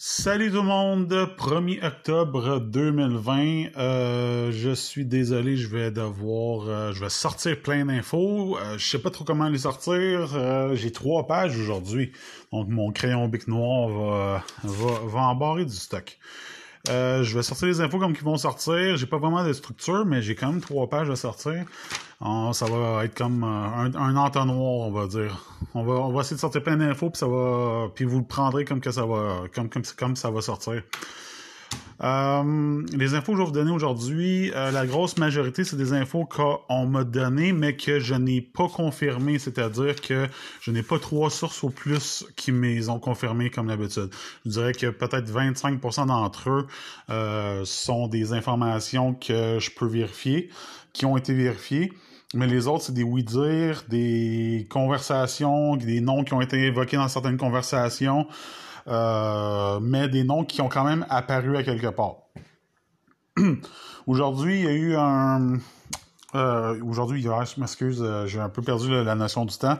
Salut tout le monde, 1er octobre 2020. Euh, je suis désolé, je vais devoir, euh, je vais sortir plein d'infos. Euh, je sais pas trop comment les sortir. Euh, j'ai trois pages aujourd'hui, donc mon crayon bic noir va, va, va embarrer du stock. Euh, je vais sortir les infos comme qu'ils vont sortir. J'ai pas vraiment de structure, mais j'ai quand même trois pages à sortir. Ah, ça va être comme un, un entonnoir, on va dire. On va, on va essayer de sortir plein d'infos, puis ça va, puis vous le prendrez comme ça va, comme comme ça va sortir. Euh, les infos que je vais vous donner aujourd'hui, euh, la grosse majorité, c'est des infos qu'on m'a données, mais que je n'ai pas confirmées, c'est-à-dire que je n'ai pas trois sources au plus qui me ont confirmées comme d'habitude. Je dirais que peut-être 25% d'entre eux euh, sont des informations que je peux vérifier, qui ont été vérifiées. Mais les autres, c'est des oui-dire, des conversations, des noms qui ont été évoqués dans certaines conversations. Euh, mais des noms qui ont quand même apparu à quelque part. Aujourd'hui, il y a eu un... Euh, aujourd'hui, je m'excuse, euh, j'ai un peu perdu la, notion du temps.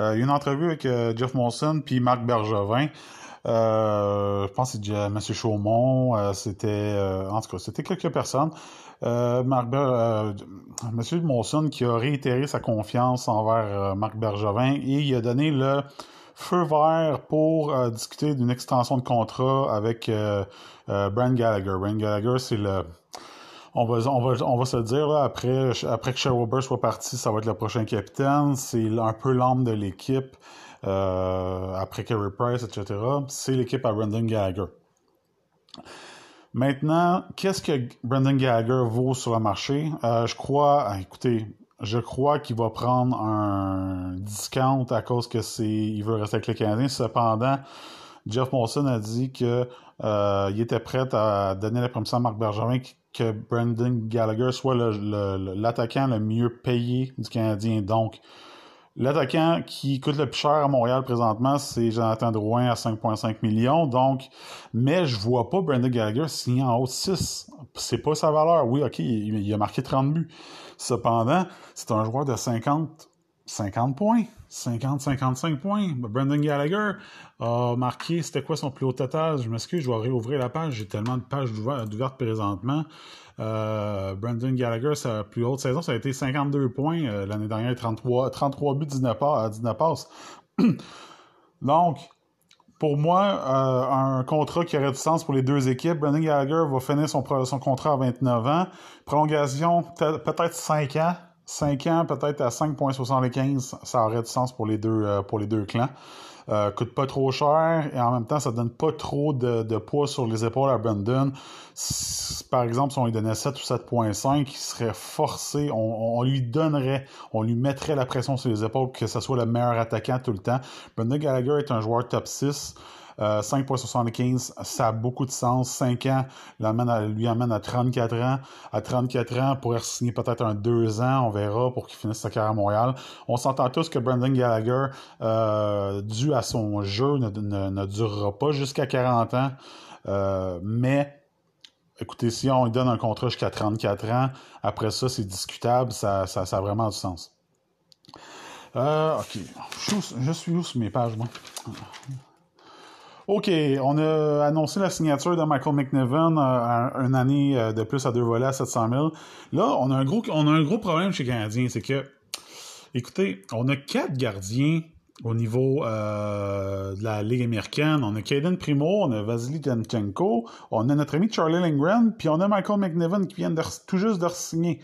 Euh, une entrevue avec Jeff Monson puis Marc Bergevin. Euh, je pense que c'est M. Chaumont, c'était en tout cas, c'était quelques personnes. Marc Ber. Monson qui a réitéré sa confiance envers Marc Bergevin et il a donné le feu vert pour euh, discuter d'une extension de contrat avec euh, euh, Gallagher. Brand Gallagher, c'est le on va, on va, on va se dire, là, après, après que Sherwood soit parti, ça va être le prochain capitaine. C'est un peu l'âme de l'équipe. Euh, après Carey Price, etc. C'est l'équipe à Brandon Gallagher. Maintenant, qu'est-ce que Brandon Gallagher vaut sur le marché? Euh, je crois, ah, écoutez, je crois qu'il va prendre un discount à cause que c'est il veut rester avec les Canadiens. Cependant, Jeff Molson a dit que euh, il était prêt à donner la permission à Marc Bergevin que Brandon Gallagher soit l'attaquant le, le, mieux payé du Canadien. Donc, L'attaquant qui coûte le plus cher à Montréal présentement, c'est Jonathan Drouin à 5,5 millions. Donc, mais je vois pas Brandon Gallagher signer en haut de 6. C'est pas sa valeur. Oui, OK, il, il a marqué 30 buts. Cependant, c'est un joueur de 50, 50 points. 50-55 points. Brandon Gallagher a marqué, c'était quoi son plus haut total? Je m'excuse, je vais réouvrir la page. J'ai tellement de pages ouvertes présentement. Euh, Brandon Gallagher, sa plus haute saison, ça a été 52 points. Euh, L'année dernière, 33, 33 buts, 19, passes. 19 passes. Donc, pour moi, euh, un contrat qui aurait du sens pour les deux équipes. Brandon Gallagher va finir son, son contrat à 29 ans. Prolongation, peut-être 5 ans. 5 ans, peut-être à 5,75, ça aurait du sens pour les deux, euh, pour les deux clans. Euh, coûte pas trop cher et en même temps, ça donne pas trop de, de poids sur les épaules à Brandon. par exemple, si on lui donnait 7 ou 7.5, il serait forcé, on, on, lui donnerait, on lui mettrait la pression sur les épaules que ce soit le meilleur attaquant tout le temps. Brandon Gallagher est un joueur top 6. Euh, 5,75, ça a beaucoup de sens. 5 ans à, lui amène à 34 ans. À 34 ans, pourrait signer peut-être un 2 ans, on verra, pour qu'il finisse sa carrière à Montréal. On s'entend tous que Brandon Gallagher, euh, dû à son jeu, ne, ne, ne durera pas jusqu'à 40 ans. Euh, mais écoutez, si on lui donne un contrat jusqu'à 34 ans, après ça, c'est discutable, ça, ça, a vraiment du sens. Euh, OK. Je, je suis où sur mes pages, moi? OK, on a annoncé la signature de Michael McNevin euh, une année euh, de plus à deux volets à 700 000. Là, on a un gros, on a un gros problème chez les Canadiens, c'est que, écoutez, on a quatre gardiens au niveau euh, de la Ligue américaine. On a Caden Primo, on a Vasily Danchenko, on a notre ami Charlie Lindgren, puis on a Michael McNevin qui vient tout juste de signer.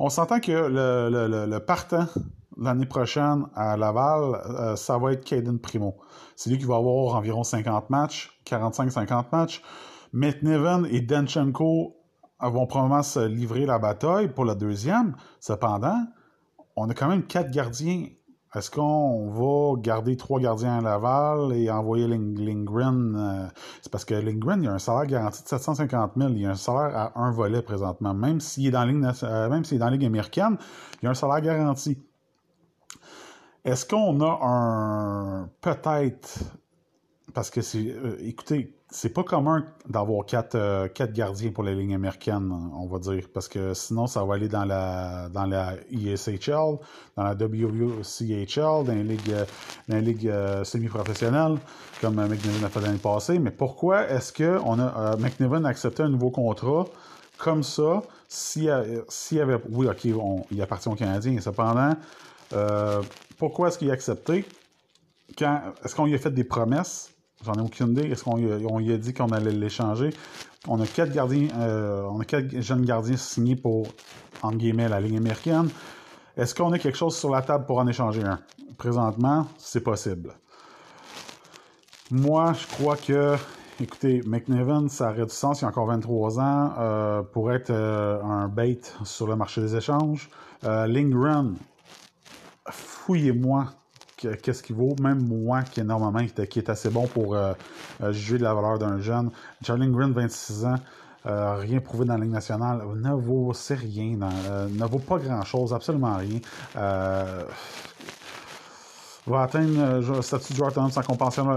On s'entend que le, le, le, le partant l'année prochaine à Laval, euh, ça va être Caden Primo. C'est lui qui va avoir environ 50 matchs, 45-50 matchs. McNiven et Danchenko vont probablement se livrer la bataille pour la deuxième. Cependant, on a quand même quatre gardiens. Est-ce qu'on va garder trois gardiens à Laval et envoyer Ling Lindgren? Euh, c'est parce que Lindgren, il a un salaire garanti de 750 000. Il a un salaire à un volet présentement. Même s'il est dans la euh, même s'il est dans la Ligue américaine, il a un salaire garanti. Est-ce qu'on a un peut-être parce que c'est, euh, écoutez, c'est pas commun d'avoir quatre, euh, quatre gardiens pour la ligne américaine, on va dire, parce que sinon ça va aller dans la dans la ESHL, dans la WCHL, dans les ligues, ligues semi-professionnelles, comme McNiven a fait l'année passée. Mais pourquoi est-ce que on a accepté un nouveau contrat comme ça s'il y avait, oui, ok, il appartient aux Canadiens, cependant, pourquoi est-ce qu'il a accepté? est-ce qu'on lui a fait des promesses? J'en ai aucune idée. Est-ce qu'on lui a dit qu'on allait l'échanger? On a quatre gardiens, euh, on a quatre jeunes gardiens signés pour, en guillemets, la ligne américaine. Est-ce qu'on a quelque chose sur la table pour en échanger un? Présentement, c'est possible. Moi, je crois que, écoutez, McNevin, ça aurait du sens il y a encore 23 ans euh, pour être euh, un bait sur le marché des échanges. Lindgren, fouillez-moi qu'est-ce qu'il vaut, même moi qui normalement qui est assez bon pour euh, euh, juger de la valeur d'un jeune. Charlie Green, 26 ans, euh, rien prouvé dans la Ligue nationale, ne vaut rien, ne vaut pas grand-chose, absolument rien. va atteindre le statut de joueur autonome sans compensation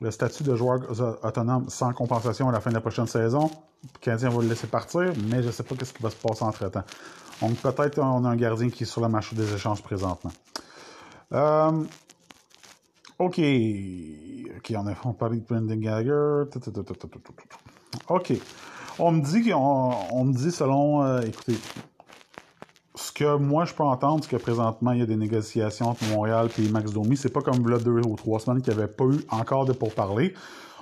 le statut de joueur autonome sans compensation à la fin de la prochaine saison. Le Canadien va le laisser partir, mais je ne sais pas ce qui va se passer entre-temps. Donc peut-être on a un gardien qui est sur la marche des échanges présentement. Euh, OK. OK, on a on parlé de Brendan Gallagher. OK. On me dit qu'on on me dit selon euh, écoutez ce que moi je peux entendre, c'est que présentement il y a des négociations entre Montréal et Max Domi. C'est pas comme là deux ou trois semaines qu'il n'y avait pas eu encore de pourparlers.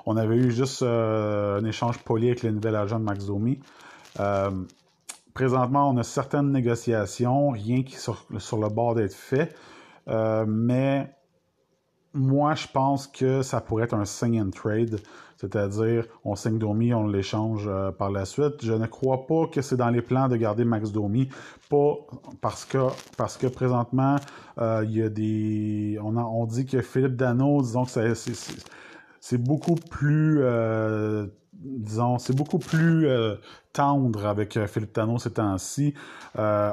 On avait eu juste euh, un échange poli avec le nouvel agent de Max Domi. Présentement, on a certaines négociations, rien qui est sur, le bord d'être fait. Euh, mais moi, je pense que ça pourrait être un sign and trade, c'est-à-dire on signe Domi, on l'échange euh, par la suite. Je ne crois pas que c'est dans les plans de garder Max Domi, pas parce que parce que présentement euh, il y a des, on, on dit que Philippe Dano, disons que c'est beaucoup plus disons, c'est beaucoup plus euh, tendre avec euh, Philippe Dano ces temps-ci. Euh,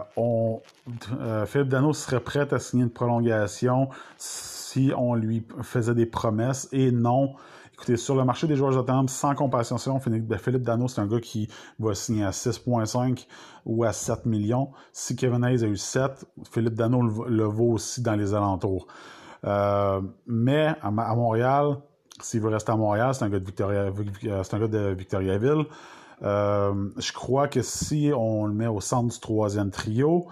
Philippe Dano serait prêt à signer une prolongation si on lui faisait des promesses et non. Écoutez, sur le marché des joueurs autonomes, sans compensation, Philippe Dano, c'est un gars qui va signer à 6,5 ou à 7 millions. Si Kevin Hayes a eu 7, Philippe Dano le, vaut aussi dans les alentours. mais à Montréal, s'il veut rester à Montréal, c'est un gars de Victoria, euh, c'est un gars de Victoriaville. Euh, je crois que si on le met au centre du troisième trio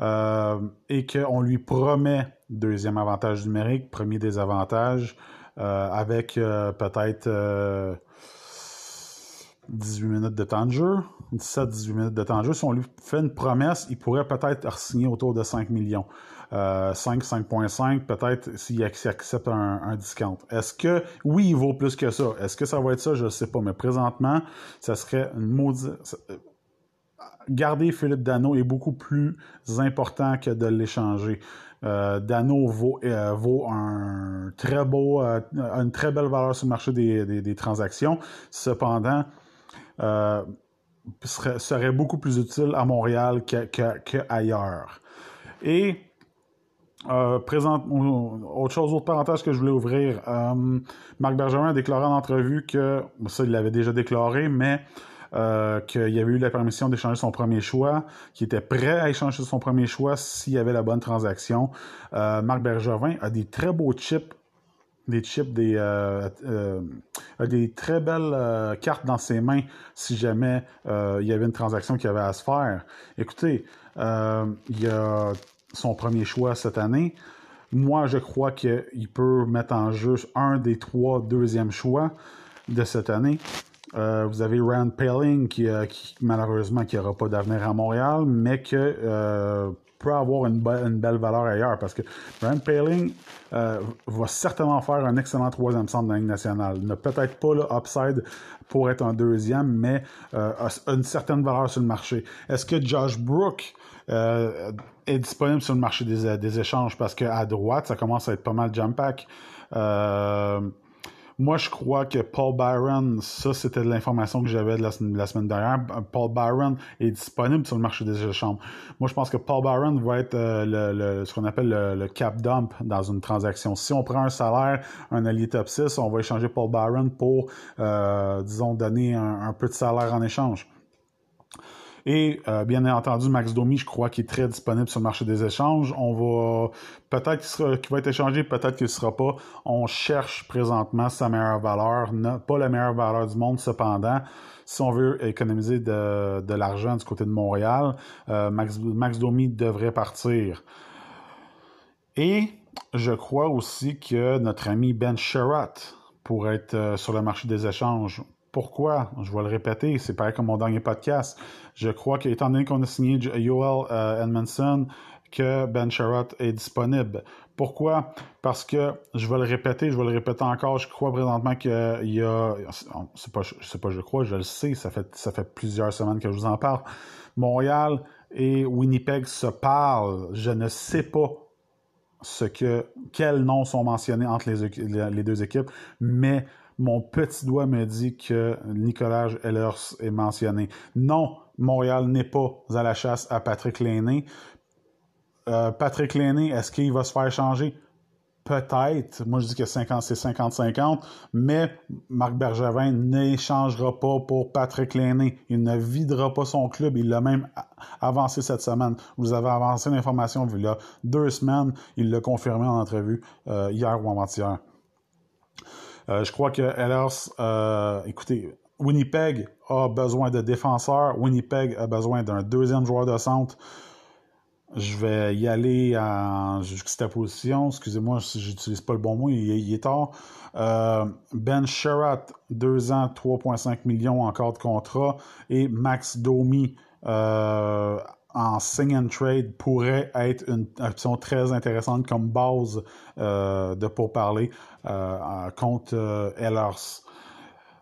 euh, et qu'on lui promet deuxième avantage numérique, premier désavantage, avec peut-être 18 minutes de temps jeu, 17-18 minutes de temps si on lui fait une promesse, il pourrait peut-être signer autour de 5 millions. 5, euh, 5.5, peut-être s'il accepte un, discount. Est-ce que, oui, il vaut plus que ça. Est-ce que ça va être ça? Je ne sais pas. Mais présentement, ça serait une maudite... Euh, garder Philippe Dano est beaucoup plus important que de l'échanger. Euh, Dano vaut, vaut un très beau, une très belle valeur sur le marché des, transactions. Cependant, serait, beaucoup plus utile à Montréal qu'ailleurs. Et euh, présente, autre chose, autre parenthèse que je voulais ouvrir. Euh, Marc Bergeron a déclaré en entrevue que, ça il l'avait déjà déclaré, mais euh, qu'il avait eu la permission d'échanger son premier choix, qu'il était prêt à échanger son premier choix s'il y avait la bonne transaction. Marc Bergevin a des très beaux chips, des chips, des, des très belles cartes dans ses mains si jamais il y avait une transaction qui avait à se faire. Écoutez, il y a son premier choix cette année. Moi, je crois qu'il peut mettre en jeu un des trois deuxièmes choix de cette année. Euh, vous avez Rand Pelling qui, euh, malheureusement qui n'aura pas d'avenir à Montréal, mais qui euh, peut avoir une, belle valeur ailleurs parce que Rand Paling va certainement faire un excellent troisième centre de la Ligue nationale. Il n'a peut-être pas le upside pour être un deuxième, mais a une certaine valeur sur le marché. Est-ce que Josh Brook euh, est disponible sur le marché des, échanges parce qu'à droite, ça commence à être pas mal jump pack. Euh, Moi, je crois que Paul Byron, ça, c'était de l'information que j'avais de la, semaine dernière. Paul Byron est disponible sur le marché des échanges. Moi, je pense que Paul Byron va être euh, le, ce qu'on appelle le, cap dump dans une transaction. Si on prend un salaire, un allié top 6, on va échanger Paul Byron pour, euh, disons, donner un, peu de salaire en échange. Et euh, bien entendu, Max Domi, je crois qu'il est très disponible sur le marché des échanges. On va peut-être qu'il va être échangé, peut-être qu'il ne sera pas. On cherche présentement sa meilleure valeur, pas la meilleure valeur du monde cependant. Si on veut économiser de, l'argent du côté de Montréal, euh, Max, Domi devrait partir. Et je crois aussi que notre ami Ben Sherratt pourrait être euh, sur le marché des échanges. Pourquoi? Je vais le répéter, c'est pareil comme mon dernier podcast. Je crois qu'étant donné qu'on a signé Joel euh, Edmondson, que Ben Sherratt est disponible. Pourquoi? Parce que, je vais le répéter, je vais le répéter encore, je crois présentement qu'il y a, c'est pas, c'est pas je crois, je le sais, ça fait, ça fait plusieurs semaines que je vous en parle. Montréal et Winnipeg se parlent. Je ne sais pas ce que, quels noms sont mentionnés entre les, les deux équipes, mais mon petit doigt me dit que Nicolas Ehlers est mentionné. Non, Montréal n'est pas à la chasse à Patrick Lainé. Euh, Patrick Lainé, est-ce qu'il va se faire changer? Peut-être. Moi, je dis que c'est 50-50, mais Marc Bergevin n'échangera pas pour Patrick Lainé. Il ne videra pas son club. Il l'a même avancé cette semaine. Vous avez avancé l'information il y deux semaines. Il l'a confirmé en entrevue euh, hier ou avant-hier. Euh, je crois que Ellers, euh, écoutez, Winnipeg a besoin de défenseurs. Winnipeg a besoin d'un deuxième joueur de centre. Je vais y aller en juxtaposition. Excusez-moi si j'utilise pas le bon mot, il, est tard. Euh, ben Sherratt, 2 ans, 3,5 millions encore de contrat. Et Max Domi, en sing and trade pourrait être une option très intéressante comme base euh, de pourparler euh, contre euh, Ellers.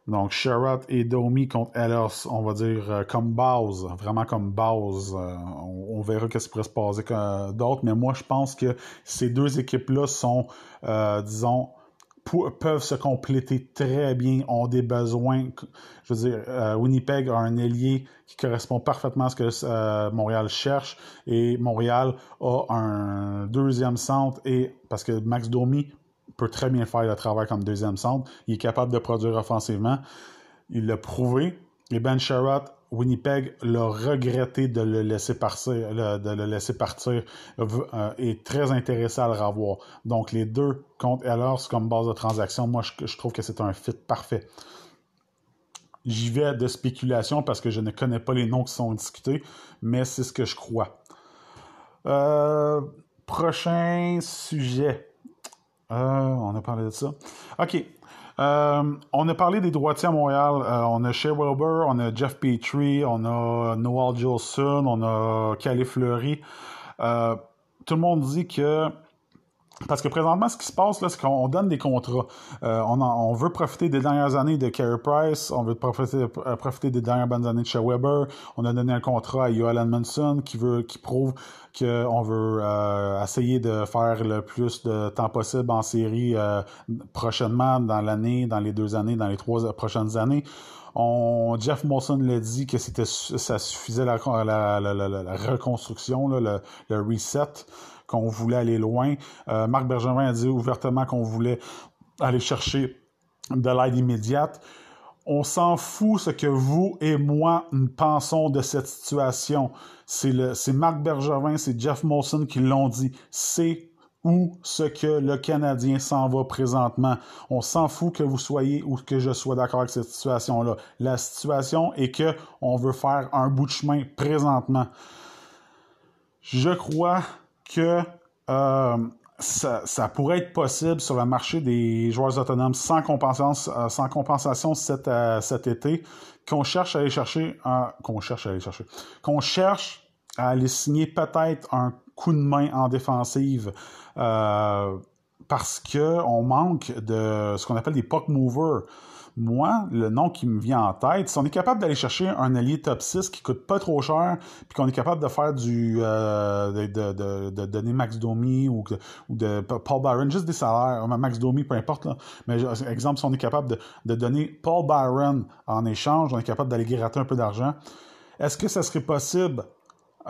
Donc, Sherratt et Domi contre Ellers, on va dire euh, comme base, vraiment comme base. on, verra qu'est-ce qui pourrait se passer d'autres, mais moi, je pense que ces deux équipes-là sont, disons, peuvent se compléter très bien, ont des besoins. Je veux dire, euh, Winnipeg a un ailier qui correspond parfaitement à ce que euh, Montréal cherche et Montréal a un deuxième centre et parce que Max Domi peut très bien faire le travail comme deuxième centre, il est capable de produire offensivement. Il l'a prouvé. Et Ben Sherratt Winnipeg l'a regretté de le laisser partir, de le laisser partir euh, est très intéressé à le revoir. Donc les deux contre Ellers comme base de transaction, moi je, trouve que c'est un fit parfait. J'y vais de spéculation parce que je ne connais pas les noms qui sont discutés, mais c'est ce que je crois. Euh, prochain sujet. Euh, on a parlé de ça. OK. Euh, on a parlé des droitiers à Montréal. Euh, on a Shea Wilbur, on a Jeff Petrie, on a Noel Jolson, on a Calais Fleury. Euh, tout le monde dit que parce que présentement, ce qui se passe, c'est qu'on donne des contrats. Euh, on, veut profiter des dernières années de Carey Price, on veut profiter, euh, profiter des dernières bonnes années de Shea Weber. On a donné un contrat à Joel Manson qui veut, qui prouve qu'on veut euh, essayer de faire le plus de temps possible en série prochainement dans l'année, dans les deux années, dans les trois prochaines années. On, Jeff Molson l'a dit que ça suffisait la, la, la, reconstruction, le, le reset qu'on voulait aller loin. Euh, Marc Bergevin a dit ouvertement qu'on voulait aller chercher de l'aide immédiate. On s'en fout ce que vous et moi pensons de cette situation. C'est Marc Bergevin, c'est Jeff Molson qui l'ont dit. C'est où ce que le Canadien s'en va présentement. On s'en fout que vous soyez ou que je sois d'accord avec cette situation-là. La situation est que on veut faire un bout de chemin présentement. Je crois que euh, ça, pourrait être possible sur le marché des joueurs autonomes sans compensation, euh, euh, cet été, qu'on cherche à aller chercher, qu'on cherche à aller chercher, qu'on cherche à aller signer peut-être un coup de main en défensive parce que on manque de ce qu'on appelle des puck movers. Moi, le nom qui me vient en tête, si on est capable d'aller chercher un allié top 6 qui coûte pas trop cher, puis qu'on est capable de faire du euh, de, de, de, donner Max Domi ou, de Paul Byron, juste des salaires, Max Domi, peu importe, là. mais exemple, si on est capable de, donner Paul Byron en échange, on est capable d'aller gratter un peu d'argent, est-ce que ça serait possible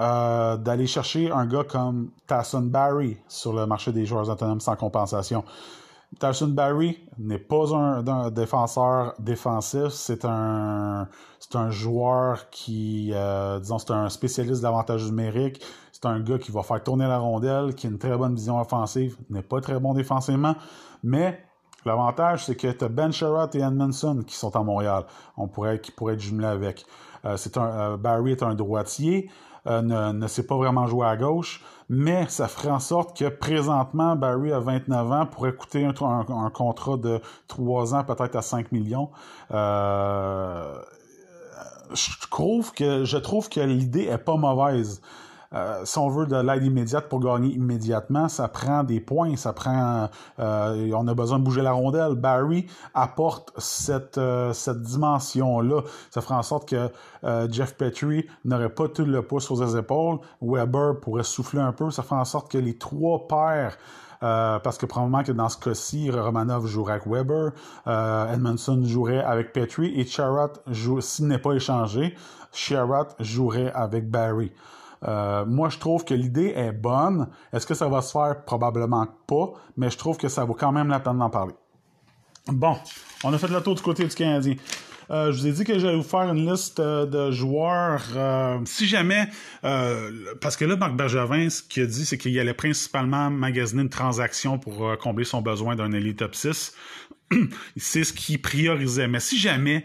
euh, d'aller chercher un gars comme Tasson Barry sur le marché des joueurs autonomes sans compensation? Tyson Barry n'est pas un, défenseur défensif, c'est un joueur qui, euh, disons, c'est un spécialiste d'avantage numérique. C'est un gars qui va faire tourner la rondelle, qui a une très bonne vision offensive, n'est pas très bon défensivement, mais l'avantage, c'est que tu as Ben Sherratt et Edmondson qui sont à Montréal, on pourrait, qui pourraient être jumelés avec. Euh, c'est un, euh, Barry est un droitier, ne, ne sait pas vraiment jouer à gauche mais ça ferait en sorte que présentement, Barry, à 29 ans, pourrait coûter un, contrat de 3 ans, peut-être à 5 millions. Euh, je trouve que je trouve que l'idée est pas mauvaise. Euh, si on veut de l'aide immédiate pour gagner immédiatement, ça prend des points, ça prend, euh, on a besoin de bouger la rondelle. Barry apporte cette euh, cette dimension-là. Ça fera en sorte que Jeff Petrie n'aurait pas tout le poids sur ses épaules. Weber pourrait souffler un peu. Ça fera en sorte que les trois paires parce que probablement que dans ce cas-ci, Romanov jouerait avec Weber, Edmondson jouerait avec Petrie et Charat, s'il n'est pas échangé, Charat jouerait avec Barry. Euh, moi, je trouve que l'idée est bonne. Est-ce que ça va se faire? Probablement pas, mais je trouve que ça vaut quand même la peine d'en parler. Bon, on a fait le tour du côté du Canadien. Euh, je vous ai dit que j'allais vous faire une liste euh, de joueurs. si jamais, parce que là, Marc Bergevin, ce qu'il a dit, c'est qu'il allait principalement magasiner une transaction pour combler son besoin d'un élite top 6. c'est ce qu'il priorisait. Mais si jamais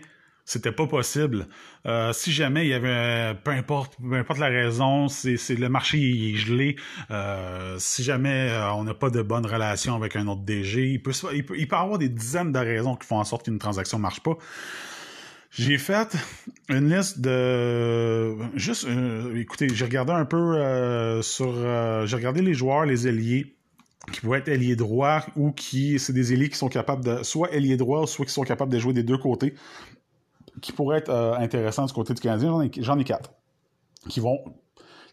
c'était pas possible. Euh, si jamais il y avait, peu importe, peu importe la raison, c'est, le marché est gelé. Euh, si jamais euh, on n'a pas de bonne relation avec un autre DG, il peut, il peut, il peut avoir des dizaines de raisons qui font en sorte qu'une transaction marche pas. J'ai fait une liste de juste, écoutez, j'ai regardé un peu sur, j'ai regardé les joueurs, les ailiers qui pourraient être ailiers droits ou qui c'est des ailiers qui sont capables de soit ailier droit soit qui sont capables de jouer des deux côtés qui pourraient être euh, intéressants du côté du Canadien, j'en ai, quatre, qui vont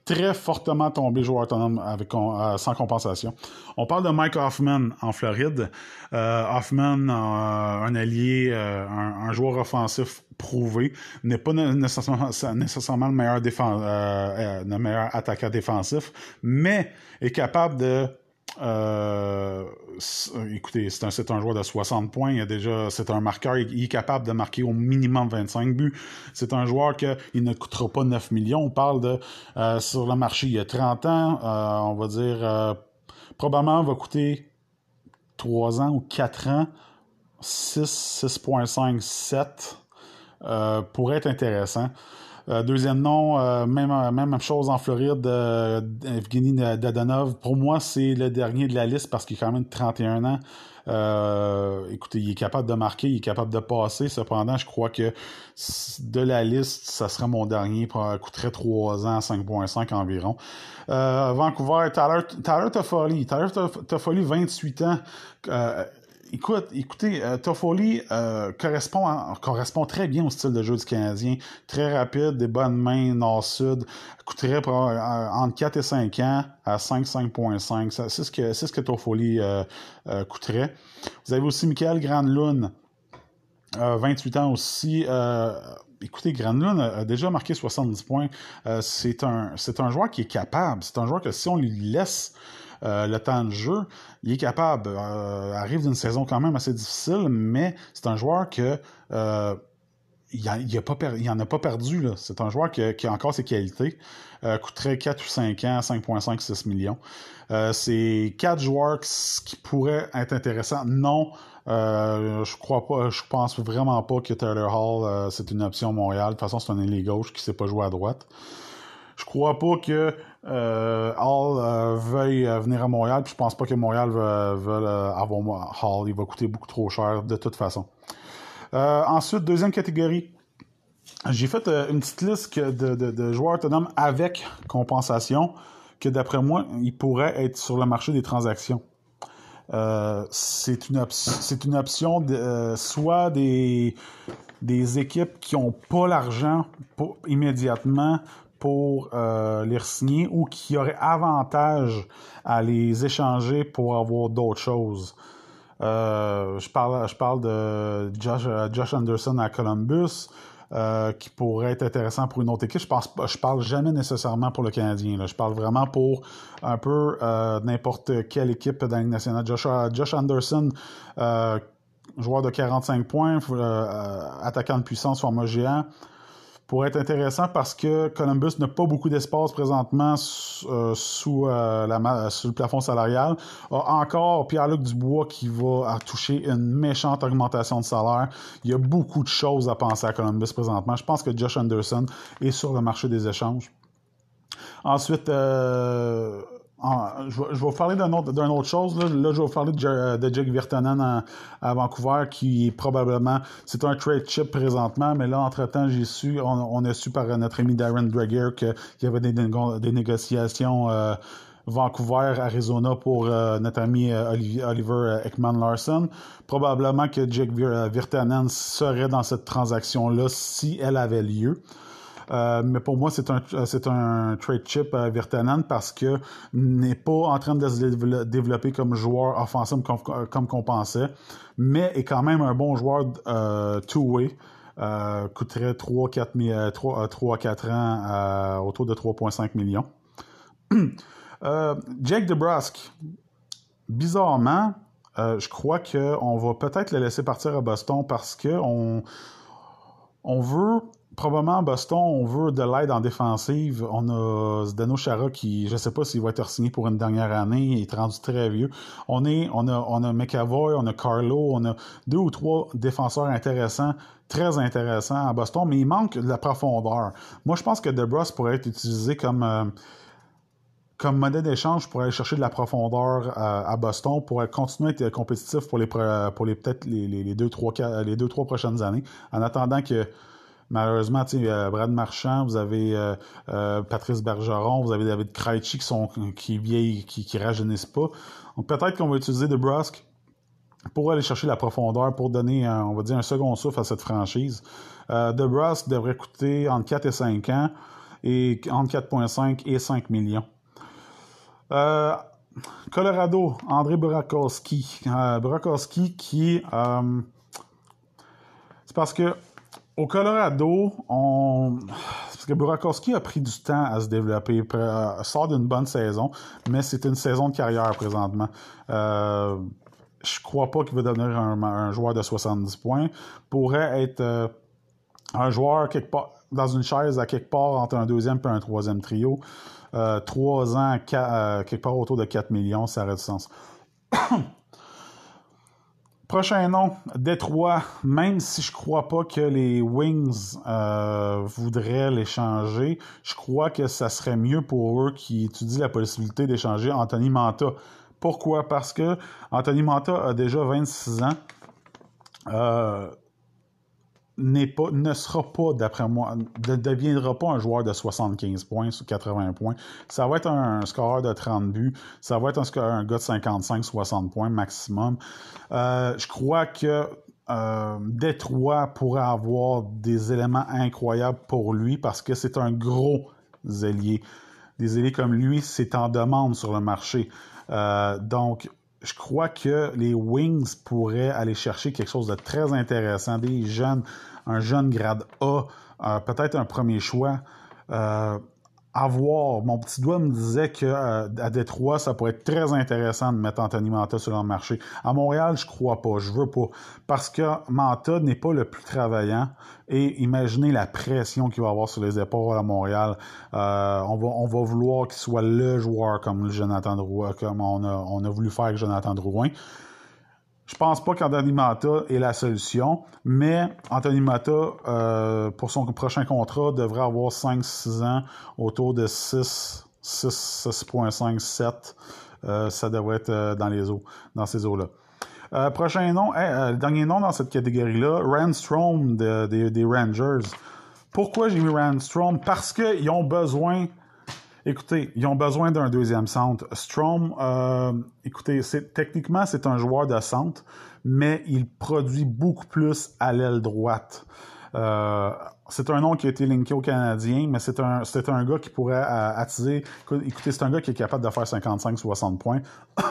très fortement tomber joueur autonome euh, sans compensation. On parle de Mike Hoffman en Floride. Euh, Hoffman, un allié, un, joueur offensif prouvé, n'est pas nécessairement, le meilleur attaquant défensif, mais est capable de euh, écoutez, c'est un, un joueur de 60 points. Il a déjà, c'est un marqueur. Il, est capable de marquer au minimum 25 buts. C'est un joueur qui ne coûtera pas 9 millions. On parle de euh, sur le marché il y a 30 ans. Euh, on va dire euh, probablement va coûter 3 ans ou 4 ans 6, 6.5, 7 pourrait être intéressant. Euh, deuxième nom, euh, même, euh, même chose en Floride, Evgeny Dadonov. Pour moi, c'est le dernier de la liste parce qu'il a quand même 31 ans. écoutez, il est capable de marquer, il est capable de passer. Cependant, je crois que de la liste, ça serait mon dernier. Il coûterait 3 ans, 5.5 environ. Vancouver, Tyler, Tyler Toffoli. Tyler Toffoli, 28 ans. Écoute, écoutez, euh, Toffoli euh, correspond, correspond très bien au style de jeu du Canadien. Très rapide, des bonnes mains nord-sud. Coûterait euh, entre 4 et 5 ans à 5, 5.5. C'est ce que c'est ce que Toffoli coûterait. Vous avez aussi Michael Granlund, 28 ans aussi. écoutez, Granlund a déjà marqué 70 points. c'est un c'est un joueur qui est capable. C'est un joueur que si on lui laisse euh, le temps de jeu, il est capable. Euh, arrive d'une saison quand même assez difficile, mais c'est un joueur que euh, il, a pas perdu. C'est un joueur qui a, encore ses qualités. coûterait 4 ou 5 ans, 5,5, 6 millions. c'est quatre joueurs qui pourraient être intéressants. Non, je crois pas, je pense vraiment pas que Taylor Hall, c'est une option Montréal. De toute façon, c'est un ailier gauche qui sait pas jouer à droite. Je crois pas que euh, Hall euh, veuille euh, venir à Montréal, puis je pense pas que Montréal veuille, avoir Hall. Il va coûter beaucoup trop cher de toute façon. ensuite, deuxième catégorie. J'ai fait une petite liste de, joueurs autonomes avec compensation que d'après moi, ils pourraient être sur le marché des transactions. c'est une, une option de, soit des, des équipes qui n'ont pas l'argent immédiatement pour les signer ou qui auraient avantage à les échanger pour avoir d'autres choses. Euh, je, parle, je parle de Josh, Josh Anderson à Columbus. Euh, qui pourrait être intéressant pour une autre équipe. Je pense je parle jamais nécessairement pour le Canadien. Je parle vraiment pour un peu euh, n'importe quelle équipe dans la nationale. Josh, Josh Anderson, joueur de 45 points, attaquant de puissance, format géant pourrait être intéressant parce que Columbus n'a pas beaucoup d'espace présentement euh, sous, euh, sous le plafond salarial. A encore Pierre-Luc Dubois qui va toucher une méchante augmentation de salaire. Il y a beaucoup de choses à penser à Columbus présentement. Je pense que Josh Anderson est sur le marché des échanges. Ensuite, euh, je, vais, vous parler d'une autre, autre, chose. Là. je vais vous parler de, de Jake Virtanen à, Vancouver, qui est probablement... C'est un trade chip présentement, mais là, entre-temps, j'ai su, on, a su par notre ami Darren Dreger qu'il y avait des, négociations euh, Vancouver-Arizona pour euh, notre ami euh, Oliver Ekman-Larson. Probablement que Jake Virtanen serait dans cette transaction-là si elle avait lieu. Euh, mais pour moi, c'est un, un trade chip à Virtanen parce que n'est pas en train de se développer comme joueur offensif comme, comme qu'on pensait, mais est quand même un bon joueur euh, two-way. Euh, coûterait 3-4 3, 3 4 ans autour de 3,5 millions. Jake DeBrusque, bizarrement, je crois qu'on va peut-être le laisser partir à Boston parce que on, on veut probablement Boston, on veut de l'aide en défensive. On a Zdeno Chara qui, je sais pas s'il va être signé pour une dernière année, il est rendu très vieux. On est, on a, on a McAvoy, on a Carlo, on a deux ou trois défenseurs intéressants, très intéressants à Boston, mais il manque de la profondeur. Moi, je pense que DeBrus pourrait être utilisé comme euh, comme modèle d'échange pour aller chercher de la profondeur euh, à Boston pour continuer à être compétitif pour les pour les peut-être les, les, deux trois les deux trois prochaines années en attendant que Malheureusement, euh, Brad Marchand, vous avez euh, euh, Patrice Bergeron, vous avez David Krejci qui sont qui vieillent, qui, qui rajeunissent pas. Donc peut-être qu'on va utiliser de Brusque pour aller chercher la profondeur, pour donner, on va dire, un second souffle à cette franchise. Euh, de Brusque devrait coûter entre 4 et 5 ans et entre 4,5 et 5 millions. Colorado, André Burakowski. Burakowski qui... c'est parce que au Colorado, on... parce que Burakowski a pris du temps à se développer, euh, sort d'une bonne saison, mais c'est une saison de carrière présentement. Euh, je crois pas qu'il va devenir un, joueur de 70 points. Pourrait être euh, un joueur quelque part dans une chaise à quelque part entre un deuxième et un troisième trio. Euh, trois ans, quelque part autour de 4 millions, ça aurait du sens. Prochain nom, Détroit. Même si je crois pas que les Wings euh, voudraient l'échanger, je crois que ça serait mieux pour eux qui étudient la possibilité d'échanger Anthony Manta. Pourquoi? Parce que Anthony Manta a déjà 26 ans. Euh, pas, ne sera pas, d'après moi, ne deviendra pas un joueur de 75 points ou 80 points. Ça va être un, scoreur de 30 buts. Ça va être un, un gars de 55-60 points maximum. Euh, je crois que euh, Détroit pourrait avoir des éléments incroyables pour lui parce que c'est un gros ailier. Des ailiers comme lui, c'est en demande sur le marché. Euh, donc, je crois que les Wings pourraient aller chercher quelque chose de très intéressant, des jeunes, un jeune grade A, euh, peut-être un premier choix. Euh, à. Mon petit doigt me disait que euh, à Détroit, ça pourrait être très intéressant de mettre Anthony Manta sur le marché. À Montréal, je crois pas, je veux pas. Parce que Manta n'est pas le plus travaillant. Et imaginez la pression qu'il va avoir sur les épaules à Montréal. Euh, on, va, on va vouloir qu'il soit le joueur comme Jonathan Drouin, comme on a, on a voulu faire avec Jonathan Drouin. Je pense pas qu'Anthony Mata est la solution, mais Anthony Mata, euh, pour son prochain contrat, devrait avoir 5-6 ans, autour de 6, 6.5, 7. ça devrait être euh, dans les eaux, dans ces eaux-là. Euh, prochain nom, le dernier nom dans cette catégorie-là, Randstrom des Rangers. Pourquoi j'ai mis Randstrom? Parce qu'ils ont besoin Écoutez, ils ont besoin d'un deuxième centre. Strom, euh, écoutez, techniquement, c'est un joueur de centre, mais il produit beaucoup plus à l'aile droite. Euh, c'est un nom qui a été linké au Canadien, mais c'est un, c'est un gars qui pourrait attiser. Écoutez, c'est un gars qui est capable de faire 55-60 points.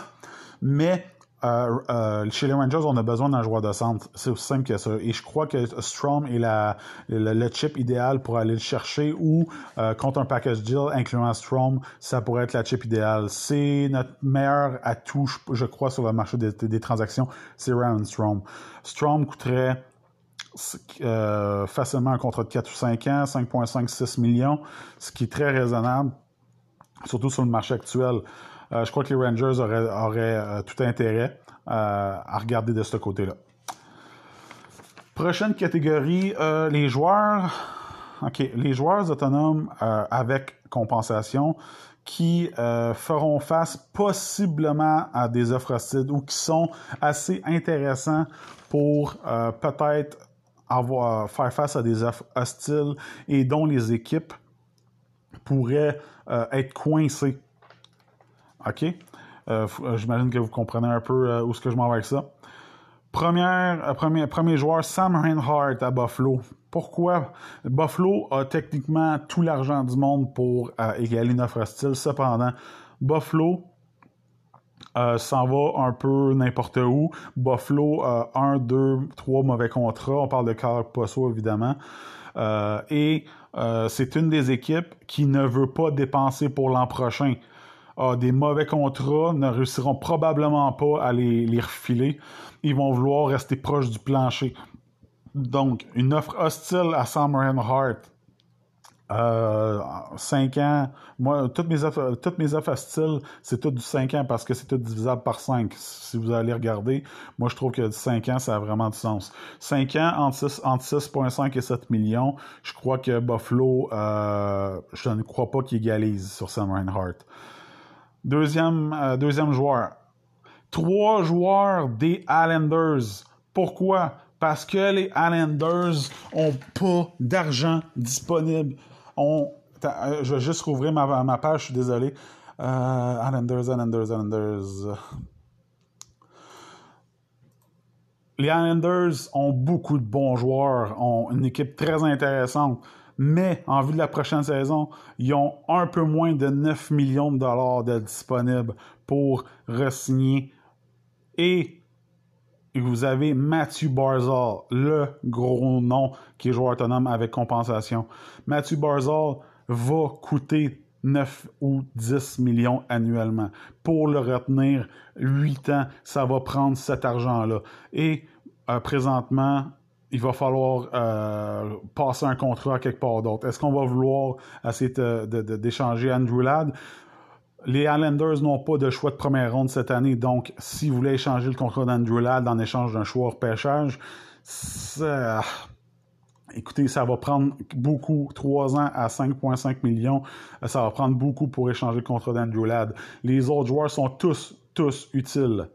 mais euh, euh, chez les Rangers, on a besoin d'un joueur de centre. C'est aussi simple que ça. Et je crois que Strom est le, chip idéal pour aller le chercher ou euh, contre un package deal incluant Strom, ça pourrait être la chip idéale. C'est notre meilleur atout, je, crois, sur le marché des, transactions, c'est Ryan Strom. Strom coûterait facilement un contrat de 4 ou 5 ans, 5,56 millions, ce qui est très raisonnable, surtout sur le marché actuel. Euh, je crois que les Rangers auraient, euh, tout intérêt euh, à regarder de ce côté-là. Prochaine catégorie, les joueurs. OK, les joueurs autonomes avec compensation qui feront face possiblement à des offres hostiles ou qui sont assez intéressants pour peut-être avoir faire face à des offres hostiles et dont les équipes pourraient être coincées OK? Euh, euh, j'imagine que vous comprenez un peu euh, où ce que je m'en vais avec ça. Première, premier, joueur, Sam Reinhardt à Buffalo. Pourquoi? Buffalo a techniquement tout l'argent du monde pour égaler une offre style. Cependant, Buffalo s'en va un peu n'importe où. Buffalo a un, deux, trois mauvais contrats. On parle de Carl Posso, évidemment. et c'est une des équipes qui ne veut pas dépenser pour l'an prochain a des mauvais contrats, ne réussiront probablement pas à les, les refiler. Ils vont vouloir rester proches du plancher. Donc, une offre hostile à Sam Reinhardt. Euh, 5 ans. Moi, toutes mes offres, toutes mes offres hostiles, c'est tout du 5 ans parce que c'est tout divisable par 5. Si vous allez regarder, moi, je trouve que 5 ans, ça a vraiment du sens. 5 ans, entre 6,5 et 7 millions, je crois que Buffalo, euh, je ne crois pas qu'il égalise sur Sam Reinhardt. Deuxième, euh, deuxième joueur. Trois joueurs des Islanders. Pourquoi? Parce que les Islanders ont pas d'argent disponible. On, euh, je vais juste rouvrir ma, ma page, je suis désolé. Euh, Islanders, Islanders, Islanders. Les Islanders ont beaucoup de bons joueurs, ont une équipe très intéressante mais en vue de la prochaine saison, ils ont un peu moins de 9 millions de dollars de disponibles pour re-signer. Et vous avez Matthew Barzal, le gros nom qui est joueur autonome avec compensation. Matthew Barzal va coûter 9 ou 10 millions annuellement. Pour le retenir 8 ans, ça va prendre cet argent-là. Et euh, présentement, il va falloir euh, passer un contrat quelque part d'autre. Est-ce qu'on va vouloir essayer d'échanger Andrew Ladd? Les Islanders n'ont pas de choix de première ronde cette année, donc si vous voulez échanger le contrat d'Andrew Ladd en échange d'un choix hors pêchage, écoutez, ça va prendre beaucoup, 3 ans à 5,5 millions, ça va prendre beaucoup pour échanger le contrat d'Andrew Ladd. Les autres joueurs sont tous, tous utiles.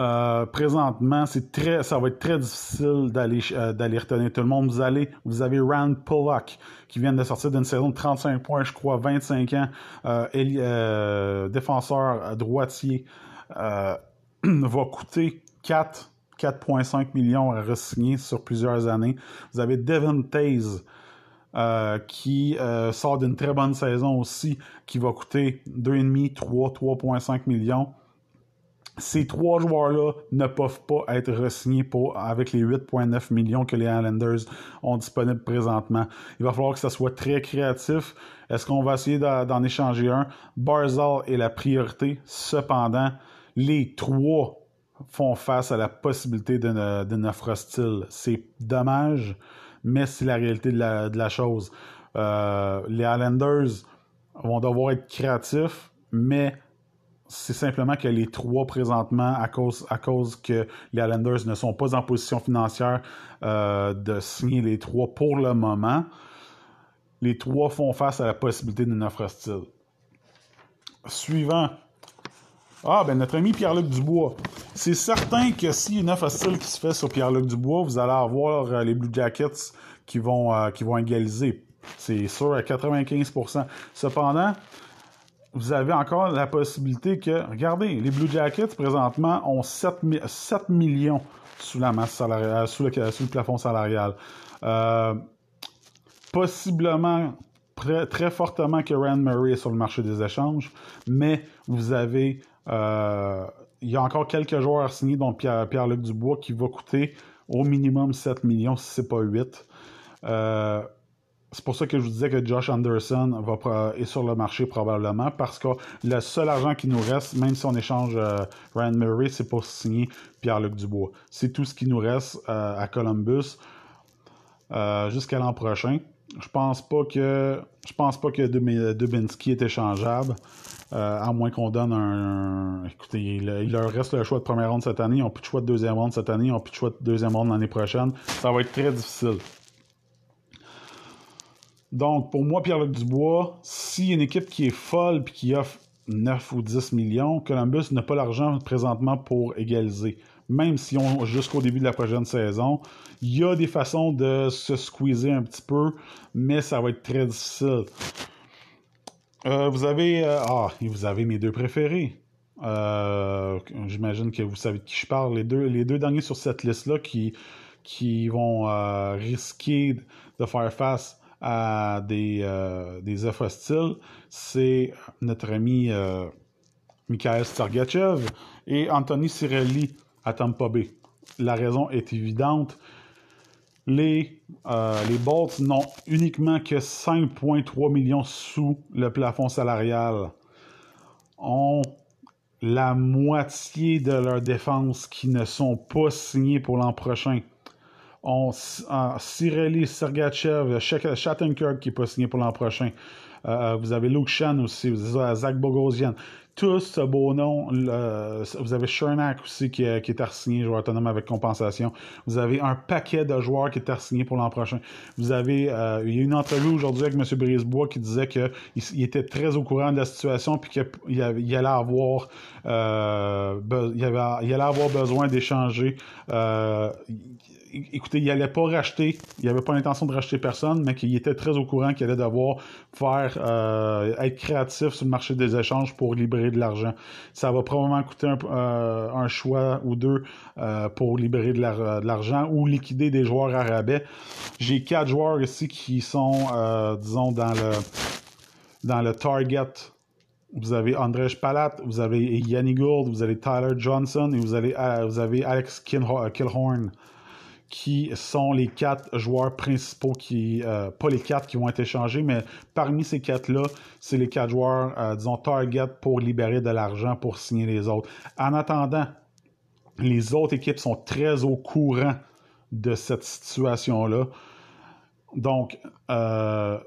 Euh, présentement, c'est très, ça va être très difficile d'aller euh, d'aller retenir tout le monde. Vous allez, vous avez Rand Pollock qui vient de sortir d'une saison de 35 points, je crois, 25 ans, euh, défenseur droitier, va coûter 4 4,5 millions à re-signer sur plusieurs années. Vous avez Devin Taze, qui sort d'une très bonne saison aussi, qui va coûter 2,5, 3, 3,5 millions ces trois joueurs-là ne peuvent pas être re-signés avec les 8,9 millions que les Islanders ont disponibles présentement. Il va falloir que ça soit très créatif. Est-ce qu'on va essayer d'en échanger un? Barzal est la priorité. Cependant, les trois font face à la possibilité d'une offre hostile. C'est dommage, mais c'est la réalité de la, chose. Euh, les Islanders vont devoir être créatifs, mais c'est simplement que les trois présentement, à cause, à cause que les Islanders ne sont pas en position financière euh, de signer les trois pour le moment, les trois font face à la possibilité d'une offre hostile. Suivant. Ah, ben notre ami Pierre-Luc Dubois. C'est certain que s'il y a une offre hostile qui se fait sur Pierre-Luc Dubois, vous allez avoir euh, les Blue Jackets qui vont, euh, qui vont égaliser. C'est sûr à 95%. Cependant, vous avez encore la possibilité que, regardez, les Blue Jackets présentement ont 7, 7 millions sous la masse salariale, sous le, plafond salarial. Euh, possiblement très, fortement que Rand Murray est sur le marché des échanges, mais vous avez euh, il y a encore quelques joueurs signés, dont Pierre-Luc Dubois, qui va coûter au minimum 7 millions, si ce n'est pas 8. Euh, c'est pour ça que je vous disais que Josh Anderson va, est sur le marché probablement, parce que le seul argent qui nous reste, même si on échange Rand Murray, c'est pour signer Pierre-Luc Dubois. C'est tout ce qui nous reste à Columbus. Euh, jusqu'à l'an prochain. Je pense pas que je pense pas que Dubinsky est échangeable. Euh, à moins qu'on donne un, Écoutez, il, leur reste le choix de première ronde cette année, ils n'ont plus de choix de deuxième ronde cette année, ils n'ont plus de choix de deuxième ronde l'année prochaine. Ça va être très difficile. Donc, pour moi, Pierre-Luc Dubois, s'il y a une équipe qui est folle et qui offre 9 ou 10 millions, Columbus n'a pas l'argent présentement pour égaliser même si on jusqu'au début de la prochaine saison. Il y a des façons de se squeezer un petit peu, mais ça va être très difficile. Euh, vous avez euh, ah, vous avez mes deux préférés. Euh, j'imagine que vous savez de qui je parle. Les deux, les deux derniers sur cette liste-là qui, qui vont risquer de faire face à des, des offres hostiles, c'est notre ami Mikhail Stargachev et Anthony Cirelli à Tampa Bay. La raison est évidente. Les, euh, les Bolts n'ont uniquement que 5,3 millions sous le plafond salarial. Ont la moitié de leur défense qui ne sont pas signés pour l'an prochain. On euh, Cirelli, Sergachev, Shattenkirk qui n'est pas signé pour l'an prochain. Euh, vous avez Luke Shan aussi, vous avez Zach Bogosian tous ce beau nom. vous avez Shernack aussi qui, est, qui est joueur autonome avec compensation. Vous avez un paquet de joueurs qui est signé pour l'an prochain. Vous avez, euh, il y a une entrevue aujourd'hui avec M. Brisebois qui disait qu'il il était très au courant de la situation puis qu'il allait avoir, euh, il allait avoir besoin d'échanger. Écoutez, il n'allait pas racheter, il n'avait pas l'intention de racheter personne, mais qu'il était très au courant qu'il allait devoir faire euh, être créatif sur le marché des échanges pour libérer de l'argent. Ça va probablement coûter un, euh, choix ou deux euh, pour libérer de l'argent ou liquider des joueurs à rabais. J'ai quatre joueurs ici qui sont, disons, dans le dans le target vous avez Andrzej Palat, vous avez Yanni Gould, vous avez Tyler Johnson et vous, avez, vous avez Alex Kilhorn qui sont les quatre joueurs principaux qui, euh, pas les quatre qui vont être échangés, mais parmi ces quatre-là, c'est les quatre joueurs, euh, disons, target pour libérer de l'argent pour signer les autres. En attendant, les autres équipes sont très au courant de cette situation-là. Donc, euh,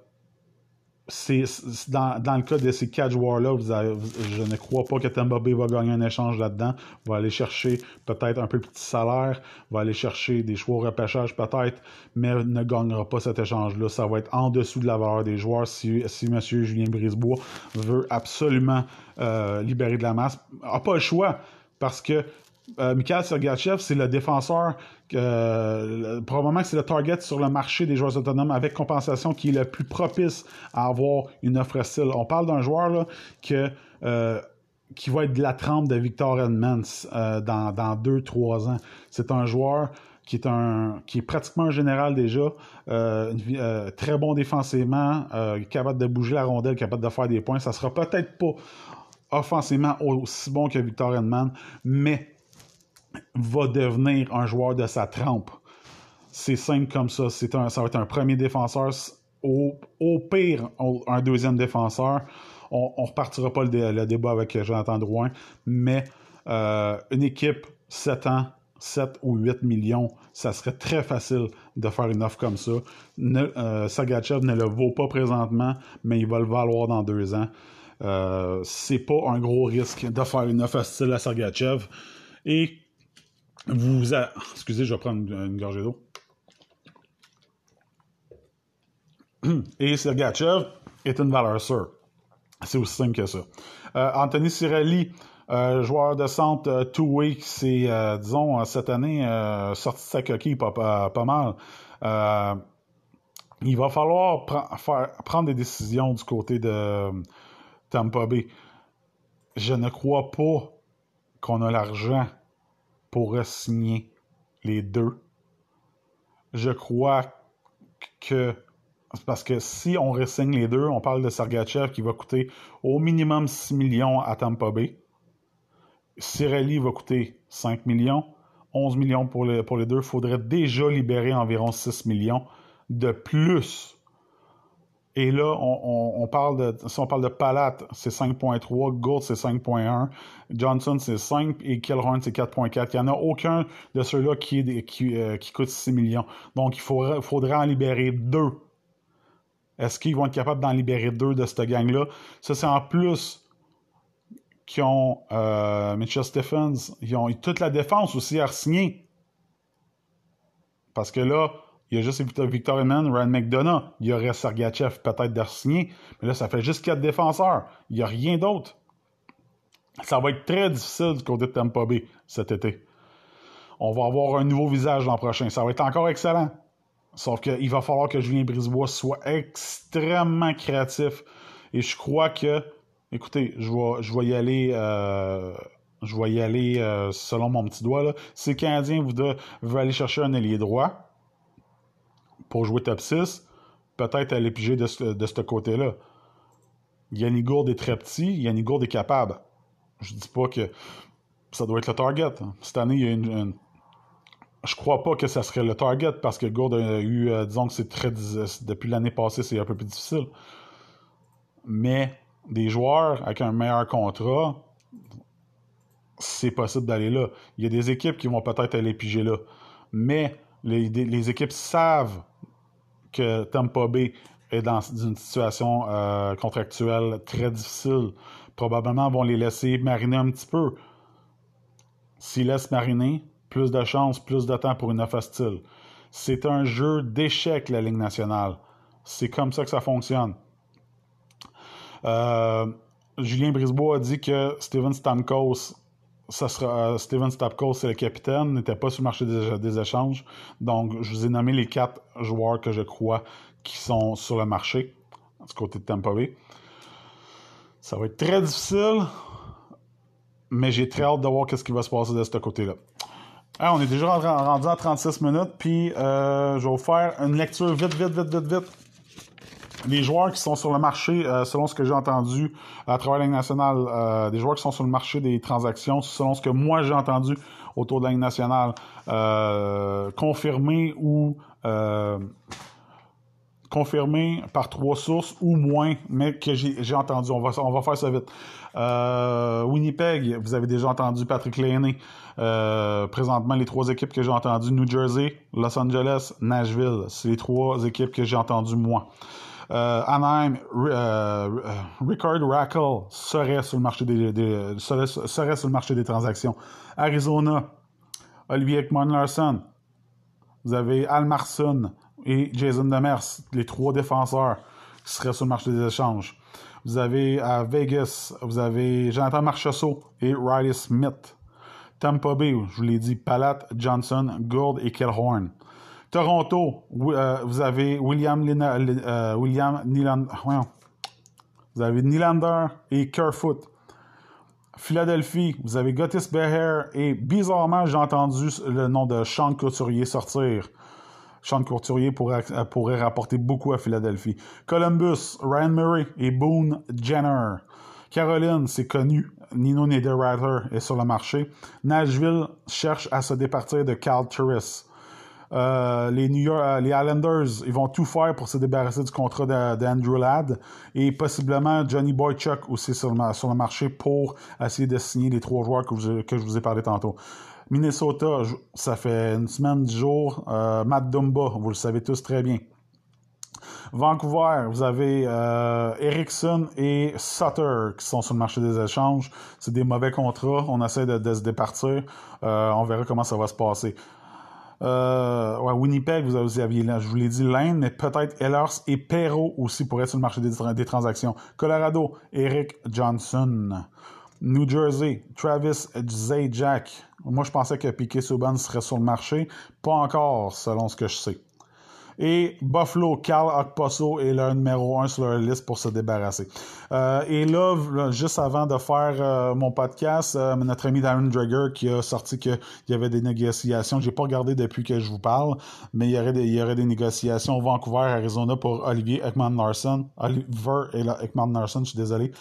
c'est dans, dans, le cas de ces quatre joueurs-là, je ne crois pas que Tampa Bay va gagner un échange là-dedans. Va aller chercher peut-être un peu petit salaire, va aller chercher des choix au repêchage peut-être, mais ne gagnera pas cet échange-là. Ça va être en dessous de la valeur des joueurs si, si M. Julien Brisebois veut absolument euh, libérer de la masse. n'a pas le choix parce que euh, Mikhail Sergachev, c'est le défenseur, euh, probablement que c'est le target sur le marché des joueurs autonomes avec compensation qui est le plus propice à avoir une offre style. On parle d'un joueur euh, qui va être de la trempe de Victor Edmonds dans, dans deux, trois ans. C'est un joueur qui est un qui est pratiquement un général déjà, très bon défensivement, capable de bouger la rondelle, capable de faire des points. Ça sera peut-être pas offensivement aussi bon que Victor Edmonds, mais va devenir un joueur de sa trempe. C'est simple comme ça. C'est un, ça va être un premier défenseur. Au, pire, un deuxième défenseur. On ne repartira pas le, débat avec Jonathan Drouin, mais euh, une équipe 7 ans, 7 ou 8 millions, ça serait très facile de faire une offre comme ça. Ne, euh, Sagachev ne le vaut pas présentement, mais il va le valoir dans deux ans. Euh, c'est pas un gros risque de faire une offre style à Sergachev. Et vous Excusez, je vais prendre une, gorgée d'eau. Et Sergachev est une valeur sûre. C'est aussi simple que ça. Euh, Anthony Cirelli, euh, joueur de centre euh, two-way, c'est, disons, cette année, sorti de sa coquille pas, pas, mal. il va falloir prendre des décisions du côté de Tampa Bay. Je ne crois pas qu'on a l'argent pour signer les deux. Je crois que parce que si on ressigne les deux, on parle de Sergachev qui va coûter au minimum 6 millions à Tampa Bay. Cirelli va coûter 5 millions. 11 millions pour pour les deux. Il faudrait déjà libérer environ 6 millions de plus. Et là, on, parle de, si on parle de Palat, c'est 5.3, Gould, c'est 5.1, Johnson, c'est 5 et Kilhorn, c'est 4.4. Il n'y en a aucun de ceux-là qui, euh, coûte 6 millions. Donc, il faudrait, en libérer deux. Est-ce qu'ils vont être capables d'en libérer deux de cette gang-là? Ça, c'est en plus qui ont euh, Mitchell Stephens, ils ont toute la défense aussi à signer. Parce que là, il y a juste Victor Eman, Ryan McDonough, il y aurait Sergachev peut-être de mais là, ça fait juste quatre défenseurs. Il n'y a rien d'autre. Ça va être très difficile du côté de Tampa Bay cet été. On va avoir un nouveau visage l'an prochain. Ça va être encore excellent. Sauf qu'il va falloir que Julien Brisebois soit extrêmement créatif. Et je crois que Écoutez, je vais, je vais y aller. Euh, je vais y aller euh, selon mon petit doigt. Là. Si le Canadien veut, aller chercher un ailier droit pour jouer top 6, peut-être aller piger de ce, côté-là. Yannick Gourde est très petit, Yannick Gourde est capable. Je dis pas que ça doit être le target. Cette année, il y a une, je crois pas que ça serait le target parce que Gourde a eu, euh, disons que c'est très. Depuis l'année passée, c'est un peu plus difficile. Mais des joueurs avec un meilleur contrat, c'est possible d'aller là. Il y a des équipes qui vont peut-être aller piger là. Mais les, équipes savent que Tampa Bay est dans une situation euh, contractuelle très difficile. Probablement vont les laisser mariner un petit peu. S'ils laissent mariner, plus de chance, plus de temps pour une offre hostile. C'est un jeu d'échec, la Ligue nationale. C'est comme ça que ça fonctionne. Euh, Julien Brisebois a dit que Steven Stamkos, ça sera, euh, Steven Stamkos, c'est le capitaine, n'était pas sur le marché des, échanges. Donc, je vous ai nommé les quatre joueurs que je crois qui sont sur le marché du côté de Tampa Bay. Ça va être très difficile, mais j'ai très hâte de voir ce qui va se passer de ce côté-là. on est déjà rendu à 36 minutes, puis euh, je vais vous faire une lecture vite, vite, vite, vite, vite les joueurs qui sont sur le marché, euh, selon ce que j'ai entendu à travers la nationale, euh, des joueurs qui sont sur le marché des transactions, selon ce que moi j'ai entendu autour de la nationale, euh, confirmé ou confirmé par trois sources ou moins, mais que j'ai entendu. On va, on va faire ça vite. Winnipeg, vous avez déjà entendu Patrick Laney. présentement, les trois équipes que j'ai entendues, New Jersey, Los Angeles, Nashville. C'est les trois équipes que j'ai entendues moi. Euh, Anaheim, euh, euh, Rickard Rackle serait sur le marché des, serait, sur le marché des transactions. Arizona, Olivier Ekman Larson. Vous avez Al Marson et Jason Demers, les trois défenseurs qui seraient sur le marché des échanges. Vous avez à Vegas, vous avez Jonathan Marchessault et Riley Smith. Tampa Bay, je vous l'ai dit, Palat, Johnson, Gould et Kellhorn. Toronto, euh, vous avez William, euh, William vous avez et Kerfoot. Philadelphie, vous avez Gotis Beher et bizarrement, j'ai entendu le nom de Sean Couturier sortir. Sean Couturier pourrait, pourrait rapporter beaucoup à Philadelphie. Columbus, Ryan Murray et Boone Jenner. Caroline, c'est connu. Nino Niederreiter est sur le marché. Nashville cherche à se départir de Carl Turris. Euh, les New York, euh, les Islanders, ils vont tout faire pour se débarrasser du contrat d'Andrew Ladd et possiblement Johnny Boychuk aussi sur le, marché pour essayer de signer les trois joueurs que, je vous ai parlé tantôt. Minnesota, ça fait une semaine, dix jours. Euh, Matt Dumba, vous le savez tous très bien. Vancouver, vous avez euh, Erickson et Sutter qui sont sur le marché des échanges. C'est des mauvais contrats. On essaie de, se départir. on verra comment ça va se passer. Euh, Winnipeg, vous aviez, je vous l'ai dit, l'Inde, mais peut-être Ellers et Perrault aussi pourraient être sur le marché des, transactions. Colorado, Eric Johnson. New Jersey, Travis Zajac. Moi, je pensais que Piquet Souban serait sur le marché. Pas encore, selon ce que je sais. Et Buffalo, Carl Okposo est le numéro un sur leur liste pour se débarrasser. Euh, et là, juste avant de faire euh, mon podcast, euh, notre ami Darren Drager qui a sorti qu'il y avait des négociations. J'ai pas regardé depuis que je vous parle, mais il y aurait des, il y Vancouver, Arizona pour Olivier Ekman Larson. Oliver et Ekman Larson, je suis désolé.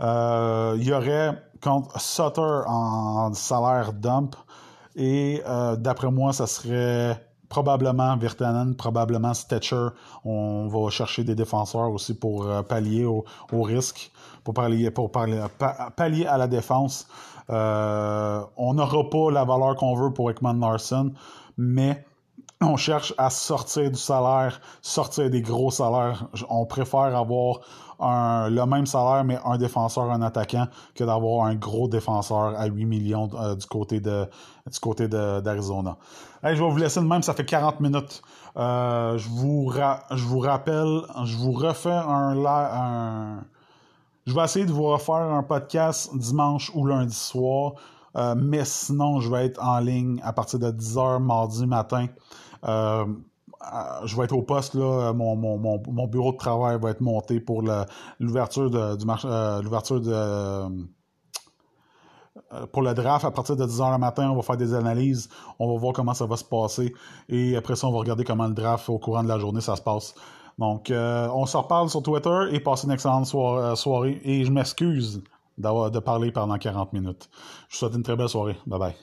il y aurait contre Sutter en salaire dump. Et d'après moi, ça serait probablement Virtanen, probablement Stetcher. On va chercher des défenseurs aussi pour euh, pallier au, risque, pour pallier, pour pallier à la défense. Euh, on n'aura pas la valeur qu'on veut pour Ekman Larson, mais on cherche à sortir du salaire, sortir des gros salaires. On préfère avoir le même salaire, mais un défenseur, un attaquant, que d'avoir un gros défenseur à 8 millions euh, du côté de du côté d'Arizona. je vais vous laisser de même, ça fait 40 minutes. Euh, je, vous je vous rappelle, je vous refais un. Je vais essayer de vous refaire un podcast dimanche ou lundi soir. Euh, mais sinon, je vais être en ligne à partir de 10h mardi matin. Euh, je vais être au poste, là, mon, mon, mon, bureau de travail va être monté pour l'ouverture du marché, euh, l'ouverture de euh, pour le draft, à partir de 10h le matin, on va faire des analyses, on va voir comment ça va se passer, et après ça, on va regarder comment le draft au courant de la journée, ça se passe. Donc, on se reparle sur Twitter et passez une excellente soirée. Et je m'excuse de parler pendant 40 minutes. Je vous souhaite une très belle soirée. Bye bye.